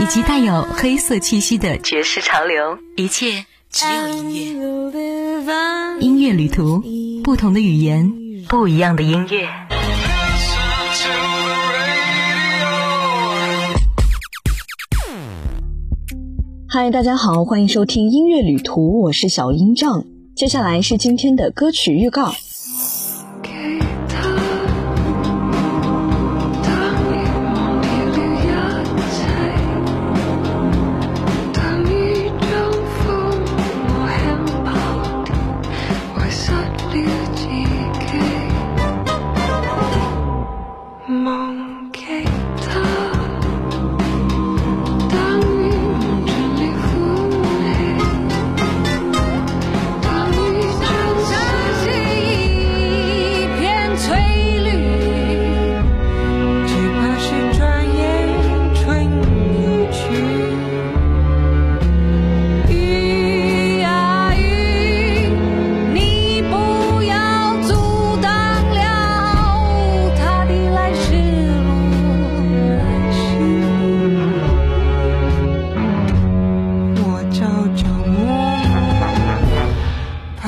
以及带有黑色气息的爵士潮流，一切只有音乐。音乐旅途，不同的语言，不一样的音乐。嗨，大家好，欢迎收听音乐旅途，我是小音障。接下来是今天的歌曲预告。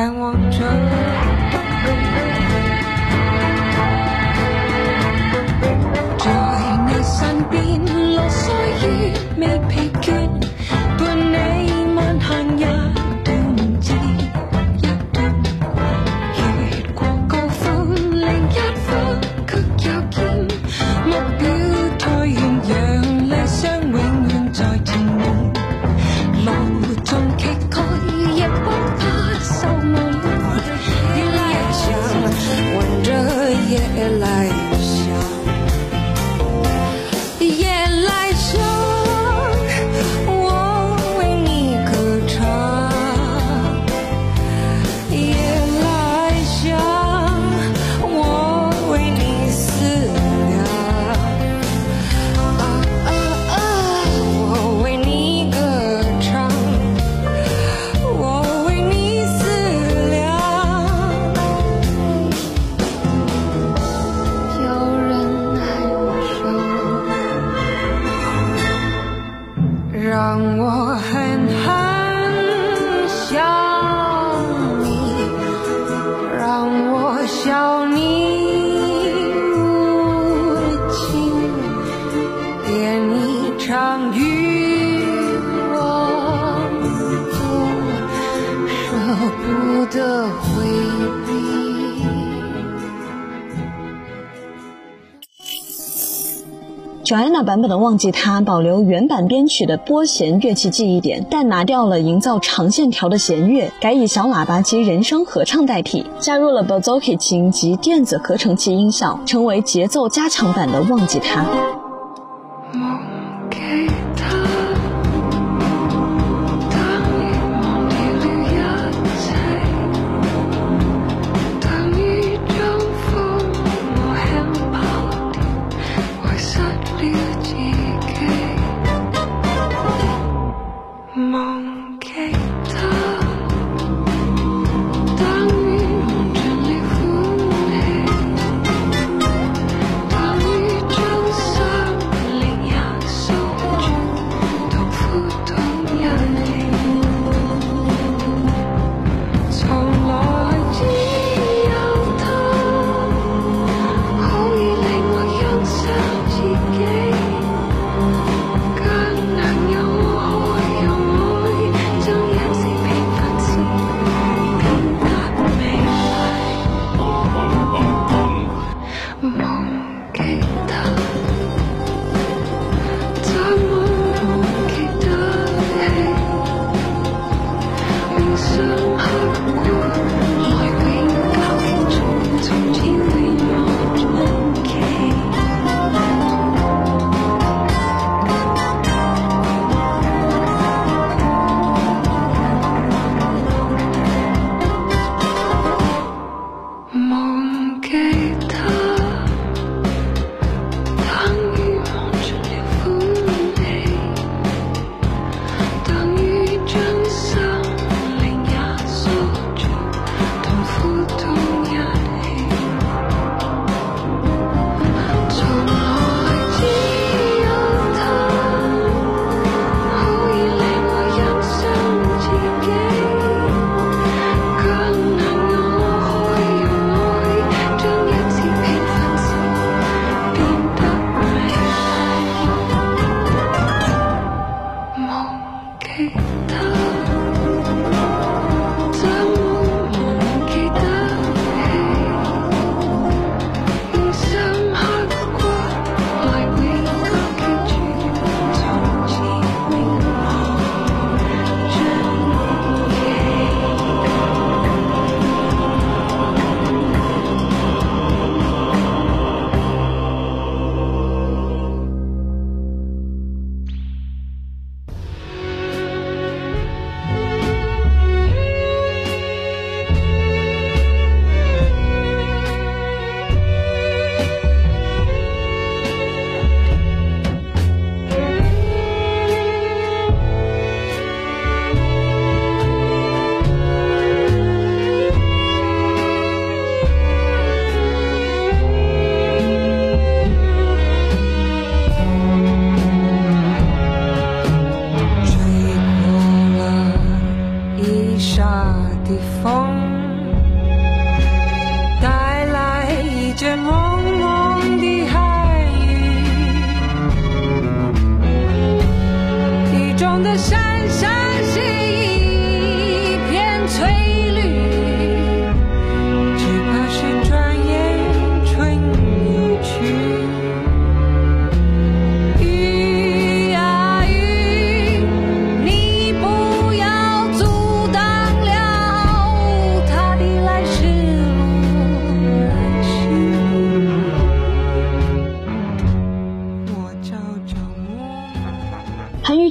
难忘 Joanna 版本的《忘记他》保留原版编曲的拨弦乐器记忆点，但拿掉了营造长线条的弦乐，改以小喇叭及人声合唱代替，加入了 Bozoki 琴及电子合成器音效，成为节奏加强版的《忘记他》。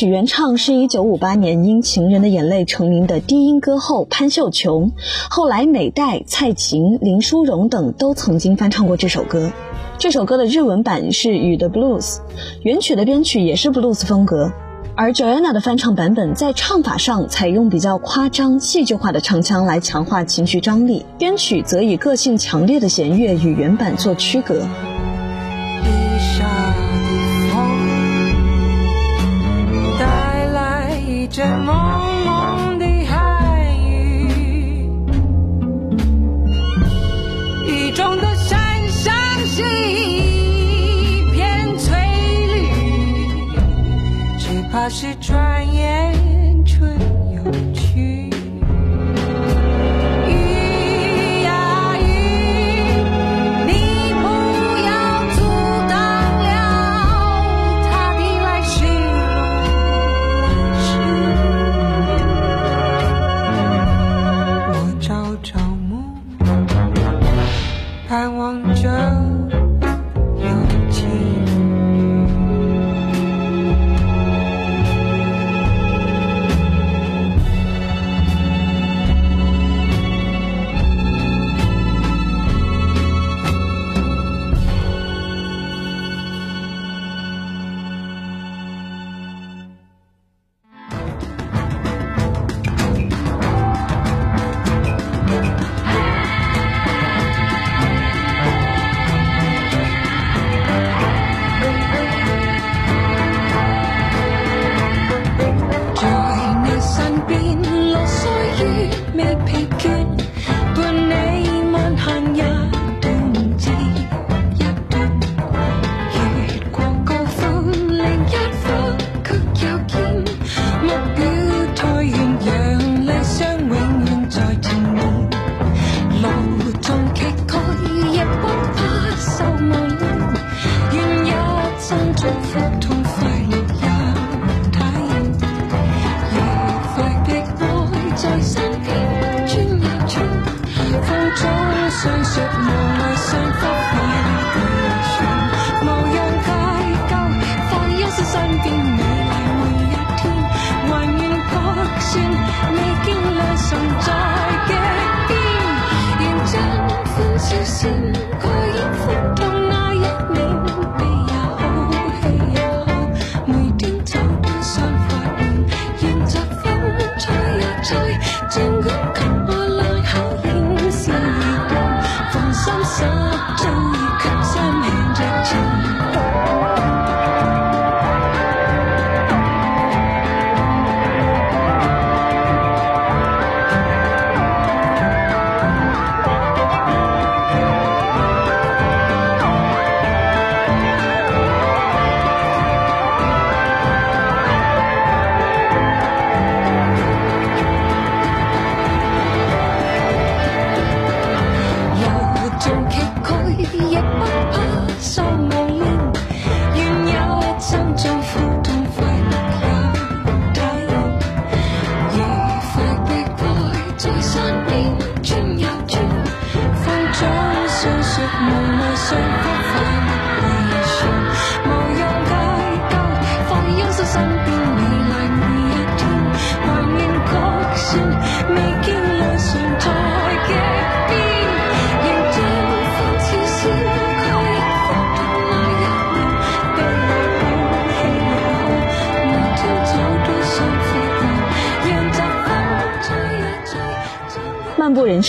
曲原唱是一九五八年因《情人的眼泪》成名的低音歌后潘秀琼，后来美代、蔡琴、林淑荣等都曾经翻唱过这首歌。这首歌的日文版是《雨的 Blues》，原曲的编曲也是 Blues 风格。而 Joanna 的翻唱版本在唱法上采用比较夸张、戏剧化的唱腔来强化情绪张力，编曲则以个性强烈的弦乐与原版做区隔。这么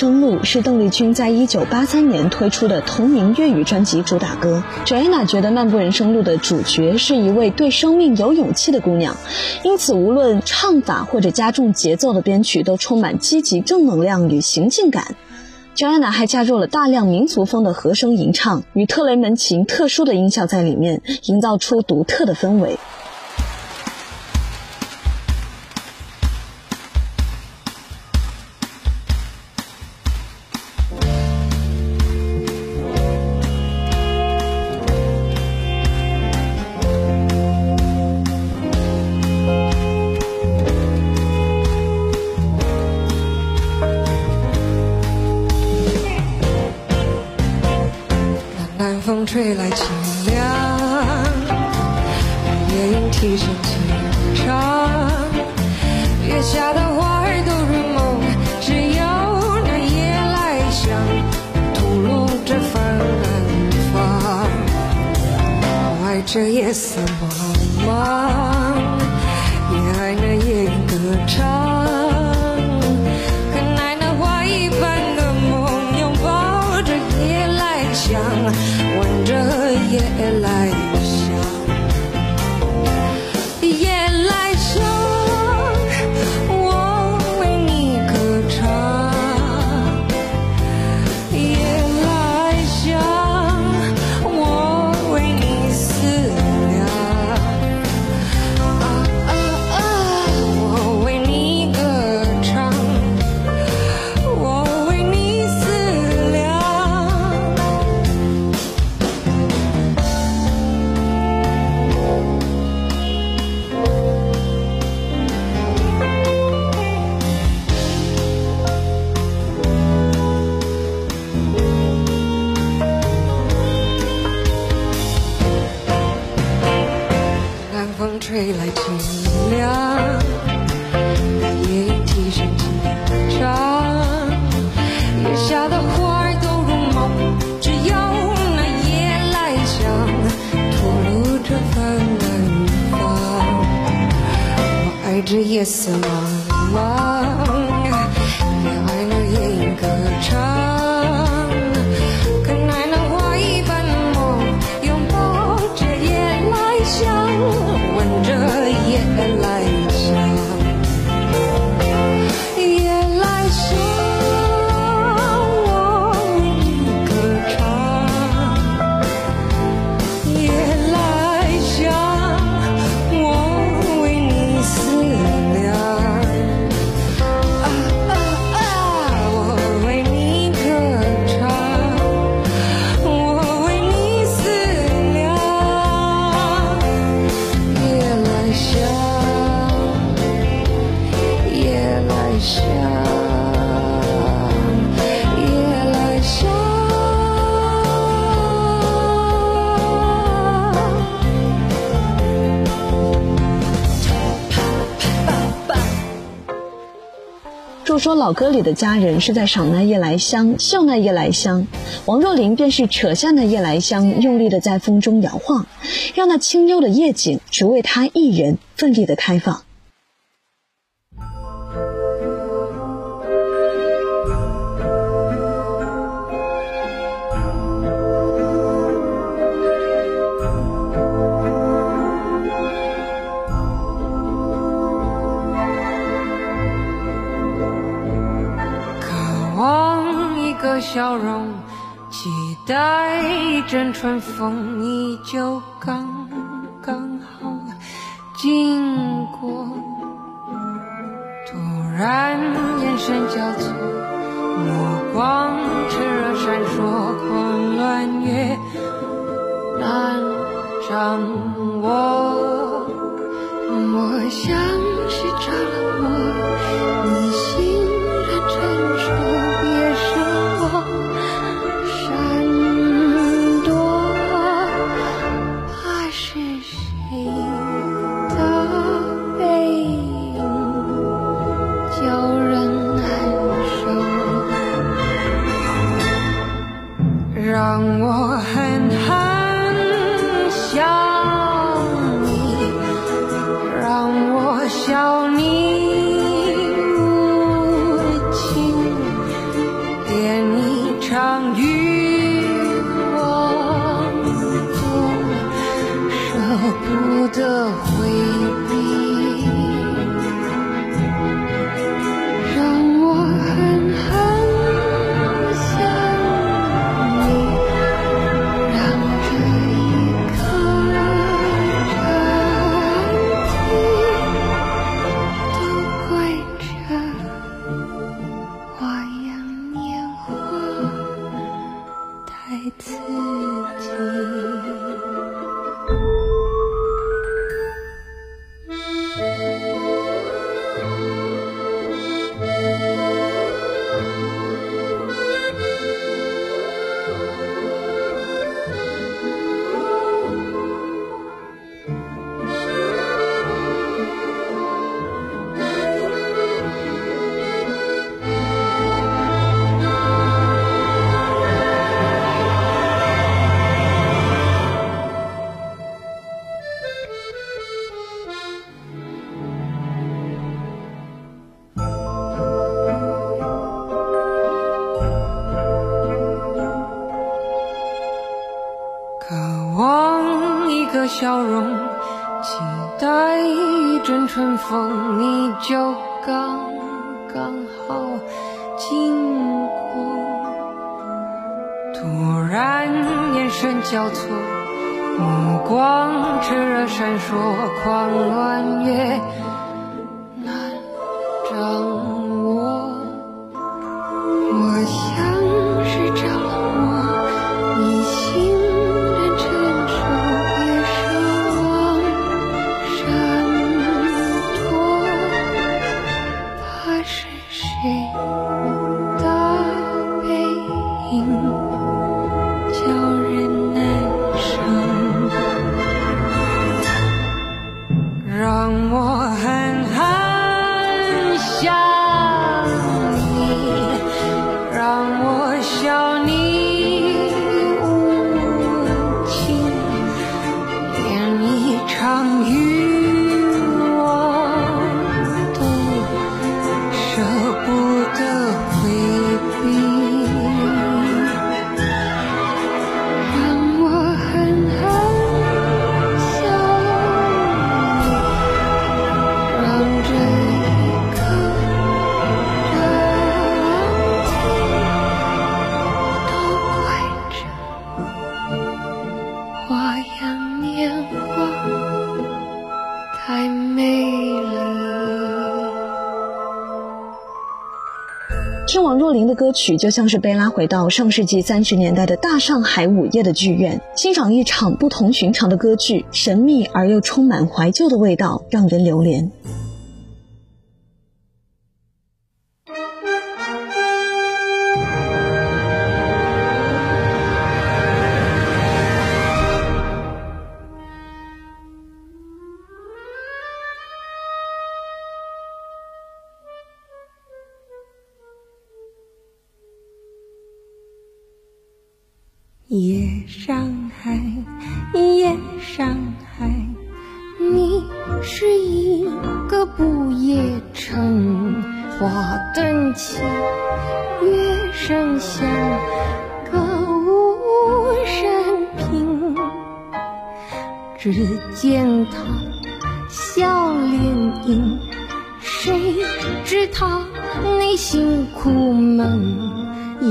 生路》是邓丽君在一九八三年推出的同名粤语专辑主打歌。Joanna 觉得《漫步人生路》的主角是一位对生命有勇气的姑娘，因此无论唱法或者加重节奏的编曲都充满积极正能量与行进感。Joanna 还加入了大量民族风的和声吟唱与特雷门琴特殊的音效在里面，营造出独特的氛围。风吹来清凉把夜莺啼声清唱月下的花儿都入梦只有那夜来香吐露着芬芳我爱这夜色茫茫。谁来清凉，夜莺啼声轻唱，月下的花儿都入梦，只有那夜来香吐露着芬芳。我爱这夜色茫说老歌里的佳人是在赏那夜来香，嗅那夜来香，王若琳便是扯下那夜来香，用力的在风中摇晃，让那清幽的夜景只为她一人奋力的开放。笑容，期待一阵春风，你就刚刚好经过。突然眼神交错，目光炽热闪烁，混乱越难掌握。我像是着了魔，你曲，就像是被拉回到上世纪三十年代的大上海午夜的剧院，欣赏一场不同寻常的歌剧，神秘而又充满怀旧的味道，让人流连。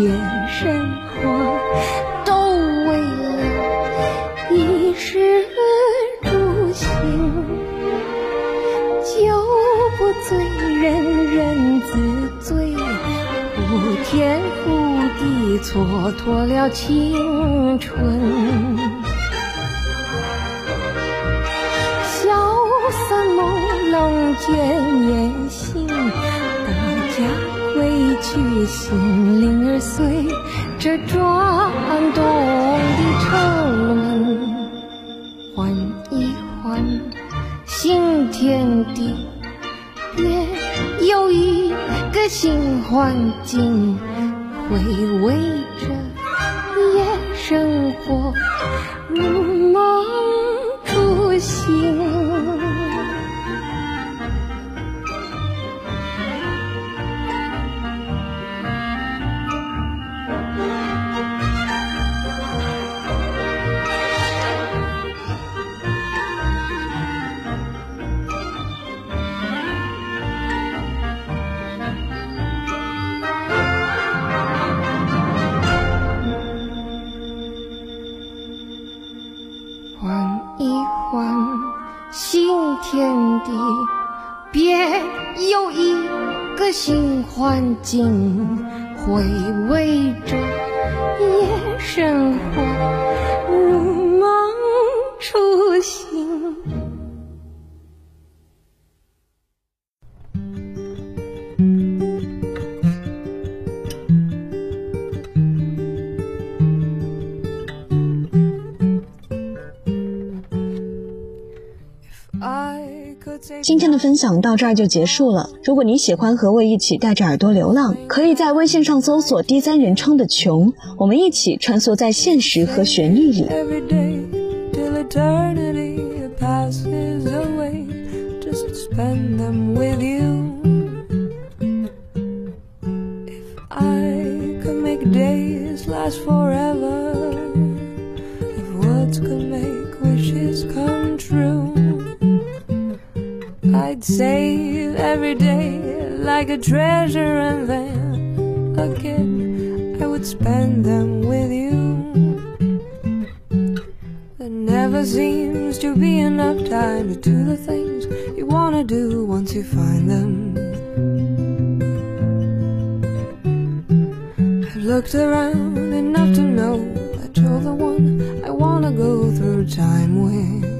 夜生活都为了衣食住行，酒不醉人人自醉，呼天呼地蹉跎了青春。萧瑟朦胧倦夜行，大家归去，心灵儿随着转动的车轮，换一换新天地，别有一个新环境，回味着夜生活，如今天的分享到这儿就结束了。如果你喜欢和我一起带着耳朵流浪，可以在微信上搜索第三人称的穷，我们一起穿梭在现实和旋律里。every day till eternity passes away just spend them with you. If I could make days last forever, if words could make wishes come true, I'd save every day like a treasure and then again I would spend them with you. There never seems to be enough time to do the things you wanna do once you find them. I've looked around enough to know that you're the one I wanna go through time with.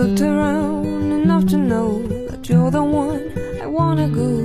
looked around enough to know that you're the one I wanna go